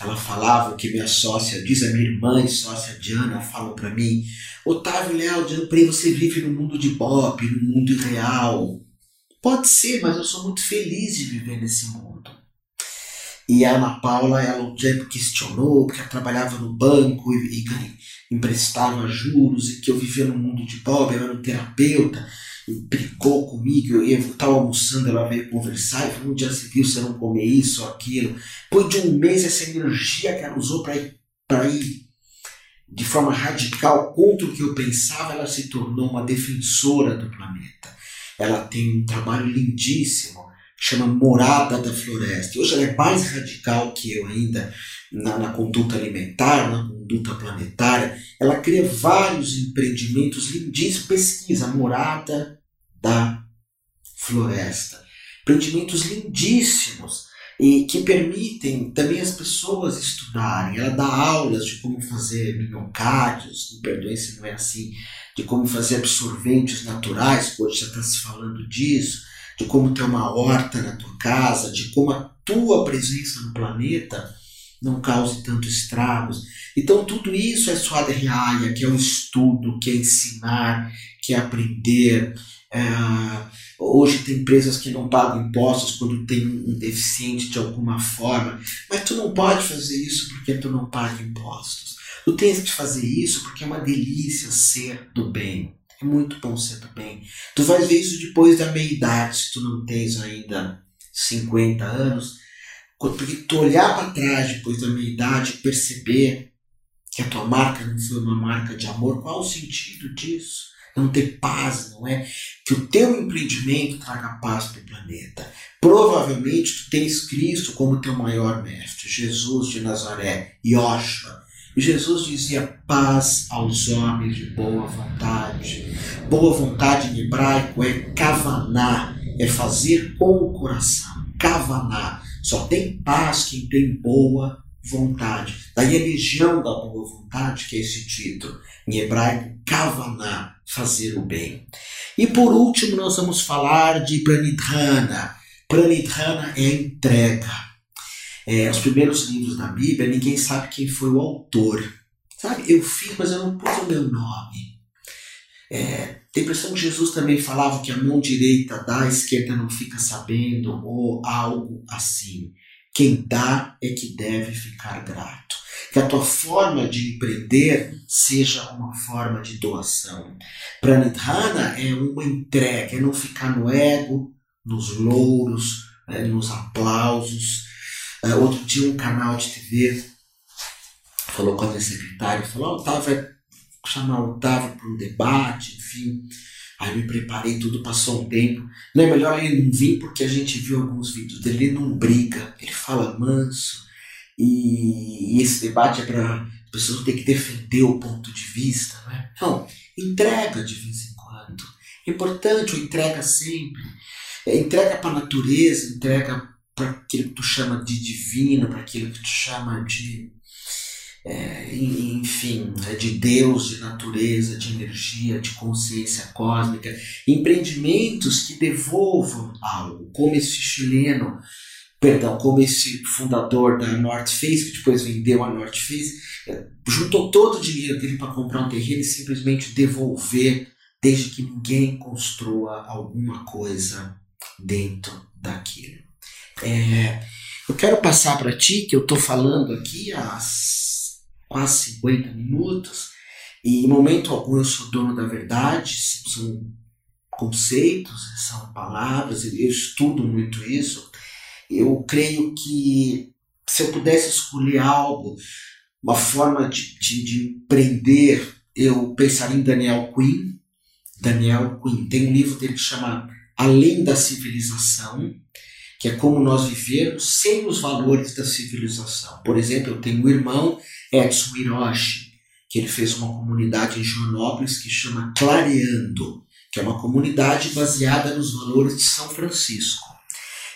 ela falava o que minha sócia diz, a minha irmã e sócia Diana falam para mim: Otávio Leal, Diana, você vive no mundo de Bob, no mundo irreal. Pode ser, mas eu sou muito feliz de viver nesse mundo. E a Ana Paula, ela um tempo questionou, porque ela trabalhava no banco e, e emprestava juros, e que eu vivia no mundo de Bob, eu era um terapeuta brigou comigo, eu estava almoçando, ela veio conversar e falou, um dia você viu, você não comer isso ou aquilo. Depois de um mês, essa energia que ela usou para ir, ir de forma radical contra o que eu pensava, ela se tornou uma defensora do planeta. Ela tem um trabalho lindíssimo, chama Morada da Floresta. Hoje ela é mais radical que eu ainda na, na conduta alimentar, na conduta planetária. Ela cria vários empreendimentos lindíssimos, pesquisa Morada da floresta. Empreendimentos lindíssimos e que permitem também as pessoas estudarem. Ela dá aulas de como fazer minhocádios, me perdoe se não é assim, de como fazer absorventes naturais, hoje já está se falando disso, de como ter uma horta na tua casa, de como a tua presença no planeta não cause tantos estragos. Então tudo isso é Swadhyaya, que é o estudo, que é ensinar, que é aprender, é, hoje tem empresas que não pagam impostos quando tem um deficiente de alguma forma, mas tu não pode fazer isso porque tu não paga impostos. Tu tens que fazer isso porque é uma delícia ser do bem. É muito bom ser do bem. Tu vais ver isso depois da meia idade, se tu não tens ainda 50 anos. Porque tu olhar para trás depois da meia idade e perceber que a tua marca não foi uma marca de amor, qual o sentido disso? não ter paz, não é? Que o teu empreendimento traga paz para o planeta. Provavelmente tu tens Cristo como teu maior mestre, Jesus de Nazaré, Yoshua. E Jesus dizia paz aos homens de boa vontade. Boa vontade em hebraico é kavaná, é fazer com o coração. Kavaná. Só tem paz quem tem boa vontade. Daí a legião da boa vontade, que é esse título, em hebraico, kavaná, fazer o bem. E por último, nós vamos falar de pranidhana. Pranidhana é entrega. É, os primeiros livros da Bíblia, ninguém sabe quem foi o autor. Sabe, eu fiz, mas eu não pus o meu nome. É, tem a impressão que Jesus também falava que a mão direita dá, a esquerda não fica sabendo, ou algo assim. Quem dá é que deve ficar grato. Que a tua forma de empreender seja uma forma de doação. Pranidhana é uma entrega, é não ficar no ego, nos louros, é, nos aplausos. É, outro dia um canal de TV falou com a minha secretária, falou, oh, Otávio, chamar o Otávio para um debate, enfim. Aí me preparei, tudo passou um tempo. Não é melhor ele não vir porque a gente viu alguns vídeos dele, ele não briga, ele fala manso. E, esse debate é para as pessoas ter que defender o ponto de vista, né? Não, entrega de vez em quando. É importante, entrega sempre. É, entrega para a natureza, entrega para aquilo que tu chama de divino, para aquilo que tu chama de é, enfim, é de Deus, de natureza, de energia, de consciência cósmica, empreendimentos que devolvam algo, como esse chileno, perdão, como esse fundador da North Face, que depois vendeu a North Face, é, juntou todo o dinheiro dele para comprar um terreno e simplesmente devolver, desde que ninguém construa alguma coisa dentro daquilo. É, eu quero passar para ti que eu estou falando aqui as quase 50 minutos, e em momento algum eu sou dono da verdade, são conceitos, são palavras, eu estudo muito isso. Eu creio que se eu pudesse escolher algo, uma forma de, de, de eu pensaria em Daniel Quinn. Daniel Quinn. Tem um livro dele que chama Além da Civilização, que é como nós vivermos sem os valores da civilização. Por exemplo, eu tenho um irmão Edson Hiroshi, que ele fez uma comunidade em Joanópolis que chama Clareando, que é uma comunidade baseada nos valores de São Francisco.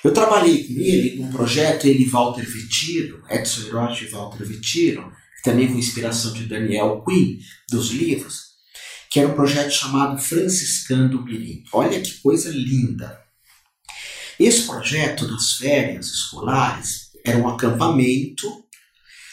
Eu trabalhei com ele num projeto, ele e Walter Vitiro, Edson Hiroshi e Walter Vitiro, também com inspiração de Daniel Quinn, dos livros, que era um projeto chamado Franciscando Mirim. Olha que coisa linda! Esse projeto nas férias escolares era um acampamento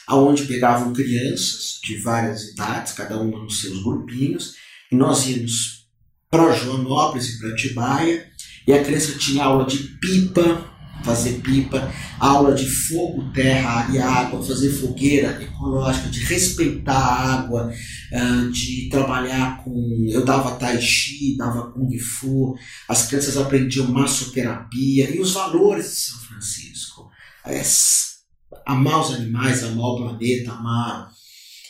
aonde pegavam crianças de várias idades, cada uma nos seus grupinhos, e nós íamos para Joanópolis e para Atibaia, e a criança tinha aula de pipa, fazer pipa, aula de fogo, terra e água, fazer fogueira ecológica, de respeitar a água, ah, de trabalhar com. Eu dava tai chi, dava kung fu, as crianças aprendiam massoterapia e os valores de São Francisco. É, amar os animais, amar o planeta, amar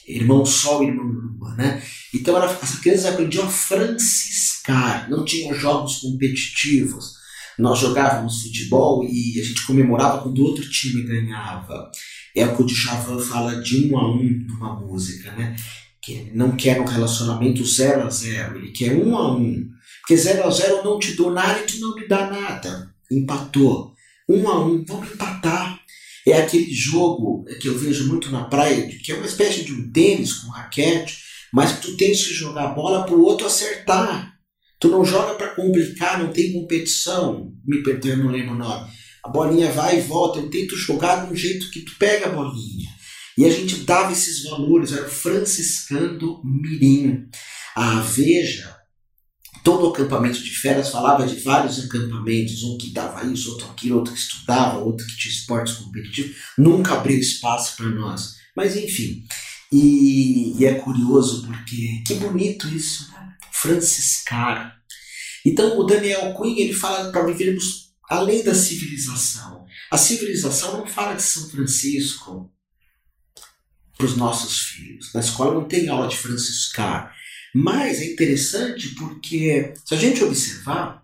irmão Sol e irmão Lua, né? Então as crianças aprendiam a franciscar, não tinham jogos competitivos. Nós jogávamos futebol e a gente comemorava quando outro time ganhava. É o que o Djavan fala de um a um numa música, né? Que ele não quer um relacionamento zero a zero, ele quer um a um. Porque zero a zero eu não te dou nada e tu não me dá nada. Empatou. Um a um, vamos empatar. É aquele jogo que eu vejo muito na praia, que é uma espécie de um tênis com raquete, mas tu tens que jogar a bola para o outro acertar. Tu não joga para complicar, não tem competição. Me perdoe, não lembro o nome. A bolinha vai e volta. Eu tento jogar de um jeito que tu pega a bolinha. E a gente dava esses valores, era franciscando mirim. A Veja todo o acampamento de férias falava de vários acampamentos, um que dava isso, outro aquilo, outro que estudava, outro que tinha esportes competitivos, nunca abriu espaço para nós. Mas enfim, e, e, é curioso porque que bonito isso, Franciscar. Então o Daniel Quinn ele fala para vivermos além da civilização. A civilização não fala de São Francisco para os nossos filhos. Na escola não tem aula de franciscar. Mas é interessante porque, se a gente observar,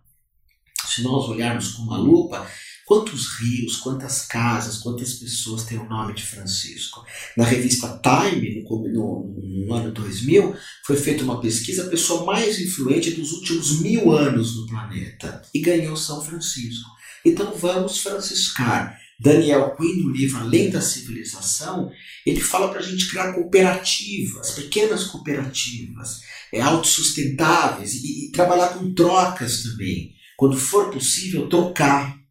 se nós olharmos com uma lupa, quantos rios, quantas casas, quantas pessoas têm o nome de Francisco. Na revista Time, no, no, no, ano 2000, foi feita uma pesquisa, a pessoa mais influente dos últimos mil anos no planeta, e ganhou São Francisco. Então vamos franciscar, Daniel Quinn, no livro Além da Civilização, ele fala para a gente criar cooperativas, pequenas cooperativas, é, autossustentáveis e, e trabalhar com trocas também. Quando for possível, trocar.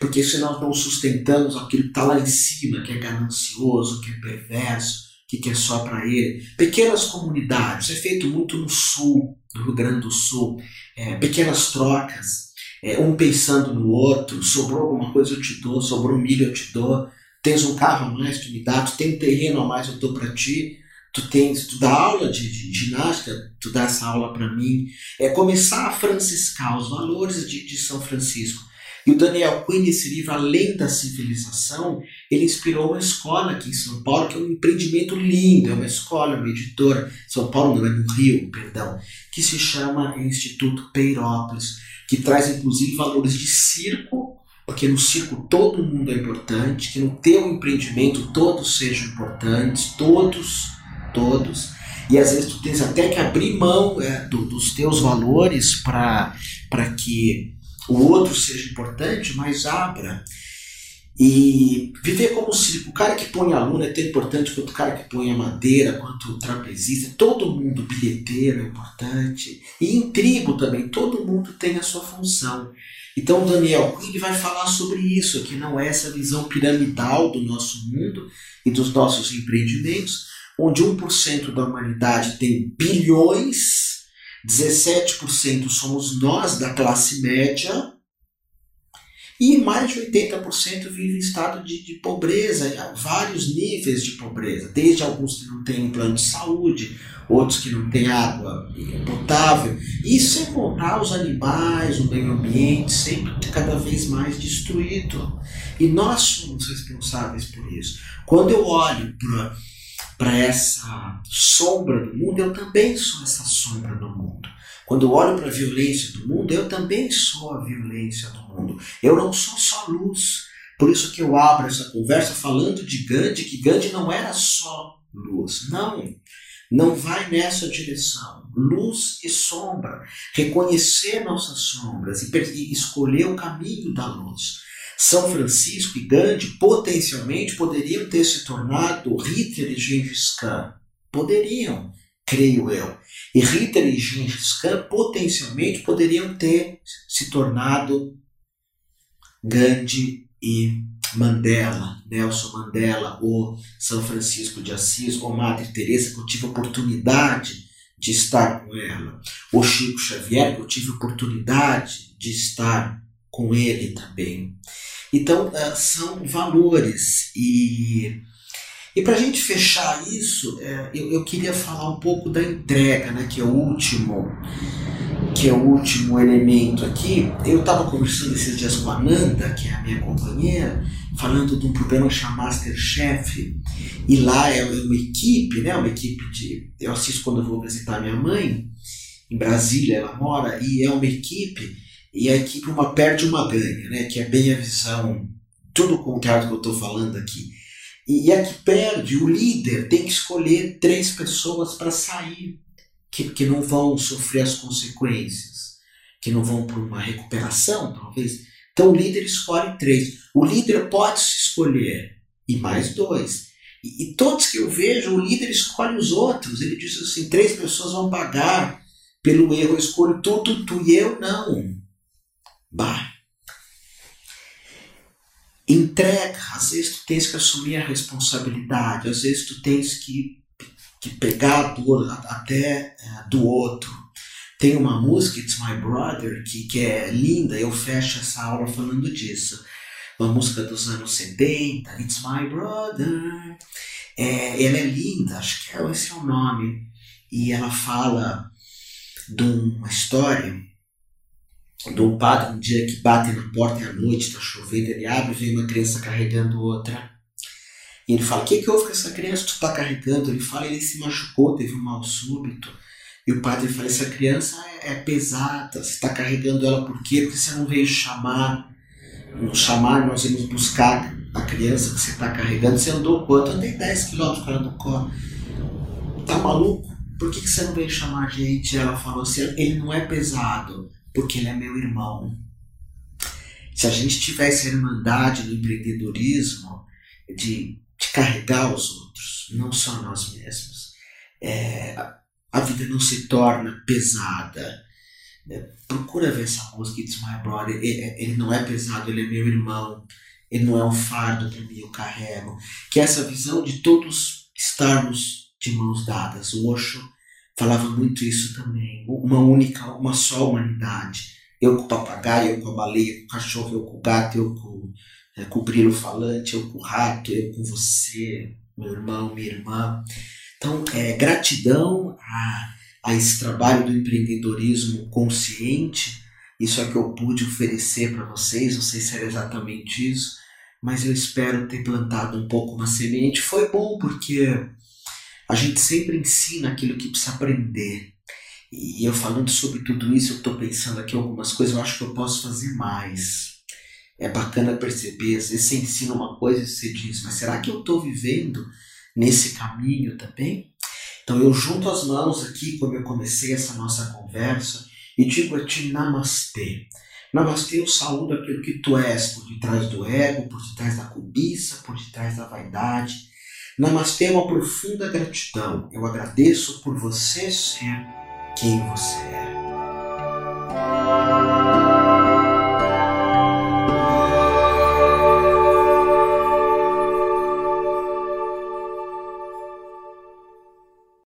Porque se nós não sustentamos aquilo que está lá em cima, que é ganancioso, que é perverso, que quer só para ele. Pequenas comunidades, é feito muito no sul, no Rio Grande do Sul. É, pequenas trocas, é, um pensando no outro, sobrou alguma coisa eu te dou, sobrou milho eu te dou, tens um carro a mais, tu me dá, tu tem um terreno a mais eu dou para ti, tu tens, tu dá aula de, de ginástica, tu dá essa aula para mim. É começar a franciscar os valores de, de São Francisco. E o Daniel Quinn, esse livro, Além da Civilização, ele inspirou uma escola aqui em São Paulo, que é um empreendimento lindo, é uma escola, uma editora, São Paulo não, é no Rio, perdão, que se chama Instituto Peirópolis, que traz inclusive valores de circo, porque no circo todo mundo é importante, que no teu empreendimento todos sejam importantes, todos, todos, e às vezes tu tens até que abrir mão é, do, dos teus valores para que o outro seja importante, mas abra. E viver como circo. O cara que põe a luna é tão importante quanto o cara que põe a madeira, quanto o trapezista. Todo mundo, bilheteiro é importante. E em tribo também, todo mundo tem a sua função. Então Daniel Quinn vai falar sobre isso, que não é essa visão piramidal do nosso mundo e dos nossos empreendimentos, onde 1% da humanidade tem bilhões 17% somos nós da classe média e mais de 80% vive em estado de, de, pobreza, vários níveis de pobreza, desde alguns que não têm plano de saúde, outros que não têm água potável, e sem contar os animais, o meio ambiente, sempre cada vez mais destruído. E nós somos responsáveis por isso. Quando eu olho para para essa sombra do mundo, eu também sou essa sombra do mundo. Quando eu olho para a violência do mundo, eu também sou a violência do mundo. Eu não sou só luz. Por isso que eu abro essa conversa falando de Gandhi, que Gandhi não era só luz. Não. Não vai nessa direção. Luz e sombra. Reconhecer nossas sombras e escolher o caminho da luz. São Francisco e Gandhi potencialmente poderiam ter se tornado Hitler e Gengis Khan. Poderiam, creio eu. E Hitler e Gengis Khan potencialmente poderiam ter se tornado Gandhi e Mandela, Nelson Mandela, ou São Francisco de Assis, ou Madre Teresa, que eu tive oportunidade de estar com ela, ou Chico Xavier, que eu tive oportunidade de estar com ele também. Então, uh, são valores. E, e para a gente fechar isso, uh, eu, eu queria falar um pouco da entrega, né, que é o último que é o último elemento aqui. Eu estava conversando esses dias com a Nanda, que é a minha companheira, falando de um programa chamado Masterchef. E lá é uma equipe, né? Uma equipe de. Eu assisto quando eu vou visitar minha mãe, em Brasília ela mora, e é uma equipe e a equipe uma perde uma ganha, né? que é bem a visão, tudo o contrário do que eu estou falando aqui. E, a que perde, o líder tem que escolher três pessoas para sair, que, que não vão sofrer as consequências, que não vão por uma recuperação, talvez. Então o líder escolhe três. O líder pode se escolher, e mais dois. E, e todos que eu vejo, o líder escolhe os outros. Ele diz assim: três pessoas vão pagar pelo erro, eu escolho tu, tu, tu e eu não. Bah. Entrega, às vezes tu tens que assumir a responsabilidade, às vezes tu tens que, que pegar a dor até é, do outro. Tem uma música, It's My Brother, que, que é linda, eu fecho essa aula falando disso. Uma música dos anos 70, It's My Brother. É, ela é linda, acho que é, esse é o nome. E ela fala de uma história do padre, um dia que bate na porta à noite, está chovendo, ele abre e vem uma criança carregando outra. E ele fala: O que, que houve com essa criança que tu está carregando? Ele fala: Ele se machucou, teve um mal súbito. E o padre fala: Essa criança é, é pesada, você está carregando ela por quê? Porque você não veio chamar, não chamar, nós vamos buscar a criança que você está carregando. Você andou quanto? Andei 10 quilômetros para no colo. Tá maluco? Por que, que você não veio chamar a gente? Ela falou assim: Ele não é pesado porque ele é meu irmão. se a gente tivesse a irmandade do empreendedorismo, de, de carregar os outros, não só nós mesmos, é, a vida não se torna pesada. É, procura ver essa música, It's My Brother. Ele, ele, não é pesado, ele é meu irmão. Ele não é um fardo para mim, eu carrego. Que é essa visão de todos estarmos de mãos dadas. O Osho falava muito isso também. Uma única, uma só humanidade. Eu com o papagaio, eu com a baleia, com o cachorro, eu com o gato, eu com, é, com o grilo falante, eu com o rato, eu com você, meu irmão, minha irmã. Então, é, gratidão a, a esse trabalho do empreendedorismo consciente. Isso é que eu pude oferecer para vocês. Não sei se era exatamente isso, mas eu espero ter plantado um pouco uma semente. Foi bom porque a gente sempre ensina aquilo que precisa aprender. E eu falando sobre tudo isso, eu estou pensando aqui algumas coisas, eu acho que eu posso fazer mais. É bacana perceber, às vezes você ensina uma coisa e você diz, mas será que eu estou vivendo nesse caminho também? Então eu junto as mãos aqui, quando eu comecei essa nossa conversa, e digo a ti namastê. Namastê, eu saúdo aquilo que tu és, por detrás do ego, por detrás da cobiça, por detrás da vaidade. Mas tenha uma profunda gratidão. Eu agradeço por você ser quem você é.